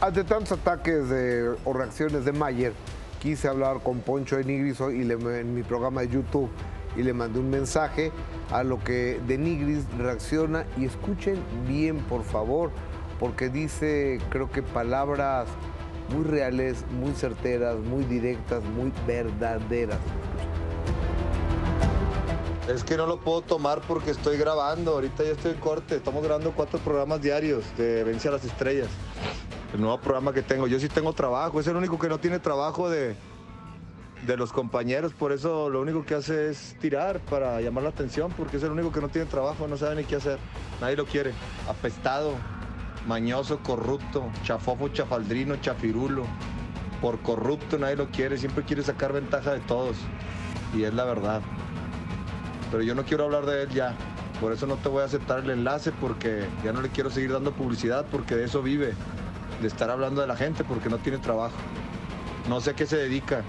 Ante tantos ataques o reacciones de Mayer, quise hablar con Poncho de Nigris hoy y le, en mi programa de YouTube y le mandé un mensaje a lo que de Nigris reacciona y escuchen bien por favor, porque dice creo que palabras muy reales, muy certeras, muy directas, muy verdaderas. Es que no lo puedo tomar porque estoy grabando. Ahorita ya estoy en corte. Estamos grabando cuatro programas diarios de Vence a las Estrellas. El nuevo programa que tengo. Yo sí tengo trabajo. Es el único que no tiene trabajo de, de los compañeros. Por eso lo único que hace es tirar para llamar la atención. Porque es el único que no tiene trabajo. No sabe ni qué hacer. Nadie lo quiere. Apestado, mañoso, corrupto, chafofo, chafaldrino, chafirulo. Por corrupto nadie lo quiere. Siempre quiere sacar ventaja de todos. Y es la verdad pero yo no quiero hablar de él ya. Por eso no te voy a aceptar el enlace porque ya no le quiero seguir dando publicidad porque de eso vive, de estar hablando de la gente porque no tiene trabajo. No sé a qué se dedica.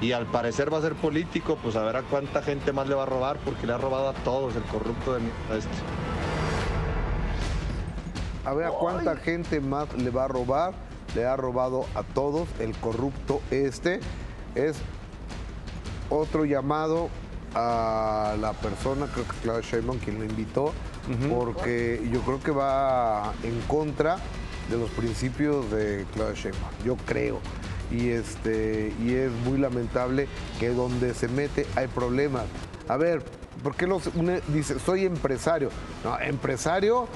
Y al parecer va a ser político, pues a ver a cuánta gente más le va a robar porque le ha robado a todos el corrupto de este. A ver a cuánta gente más le va a robar, le ha robado a todos el corrupto este. Es otro llamado a la persona, creo que Claudia Sheinbaum, quien lo invitó, porque yo creo que va en contra de los principios de Claudia Sheinbaum, yo creo. Y, este, y es muy lamentable que donde se mete hay problemas. A ver, ¿por qué los, dice, soy empresario? No, empresario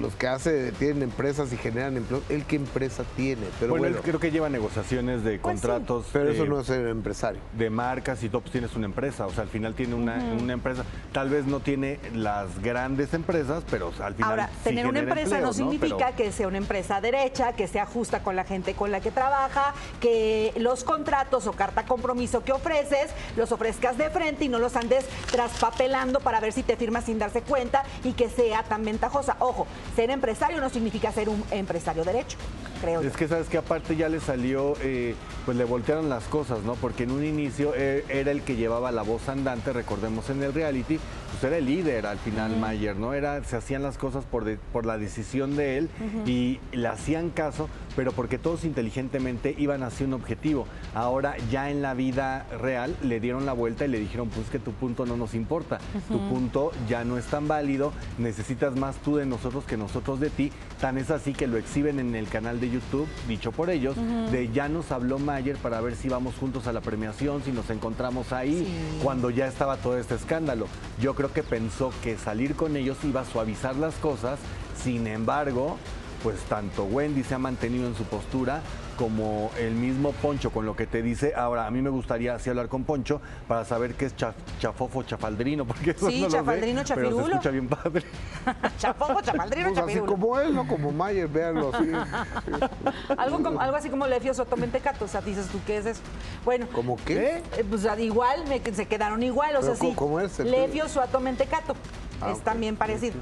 los que hace, tienen empresas y generan empleo, ¿él qué empresa tiene? Pero bueno, él creo que lleva negociaciones de pues contratos. Pero eso no es ser empresario. De marcas y tú pues tienes una empresa, o sea, al final tiene una, empresa. Tal vez no tiene las grandes empresas, pero al final. Ahora, tener una empresa no significa que sea una empresa derecha, que sea justa con la gente con la que trabaja, que los contratos o carta compromiso que ofreces los ofrezcas de frente y no los andes traspapelando para ver si te firmas sin darse cuenta y que sea tan ventajoso Ojo, ser empresario no significa ser un empresario derecho, creo. Es que sabes que aparte ya le salió, eh, pues le voltearon las cosas, ¿no? Porque en un inicio eh, era el que llevaba la voz andante, recordemos en el reality, pues era el líder al final Mayer, ¿no? Era, se hacían las cosas por, por la decisión de él y le hacían caso, pero porque todos inteligentemente iban hacia un objetivo. Ahora ya en la vida real le dieron la vuelta y le dijeron, pues que tu punto no nos importa, tu punto ya no es tan válido, necesitas más tú de nosotros que nosotros de ti. Tan es así que lo exhiben en el canal de YouTube, dicho por ellos, de ya nos habló Mayer para ver si vamos juntos a la premiación, si nos encontramos ahí, cuando ya estaba todo este escándalo. Yo creo que pensó que salir con ellos iba a suavizar las cosas, sin embargo, pues tanto Wendy se ha mantenido en su postura como el mismo Poncho con lo que te dice. Ahora, a mí me gustaría así hablar con Poncho para saber qué es chafofo, chafaldrino, porque eso sí, chafaldrino, lo pero se escucha bien padre. chafofo, chafaldrino, pues Así como él, ¿no? Como Mayer, véanlo así. algo, como, algo así como Lefio Sotomentecato, o sea, dices tú, ¿qué es eso? Bueno. ¿Cómo qué? Eh, pues igual, me, se quedaron igual, o sea, sí. ¿Cómo es? Lefio Suato Mentecato. Ah, es también parecido.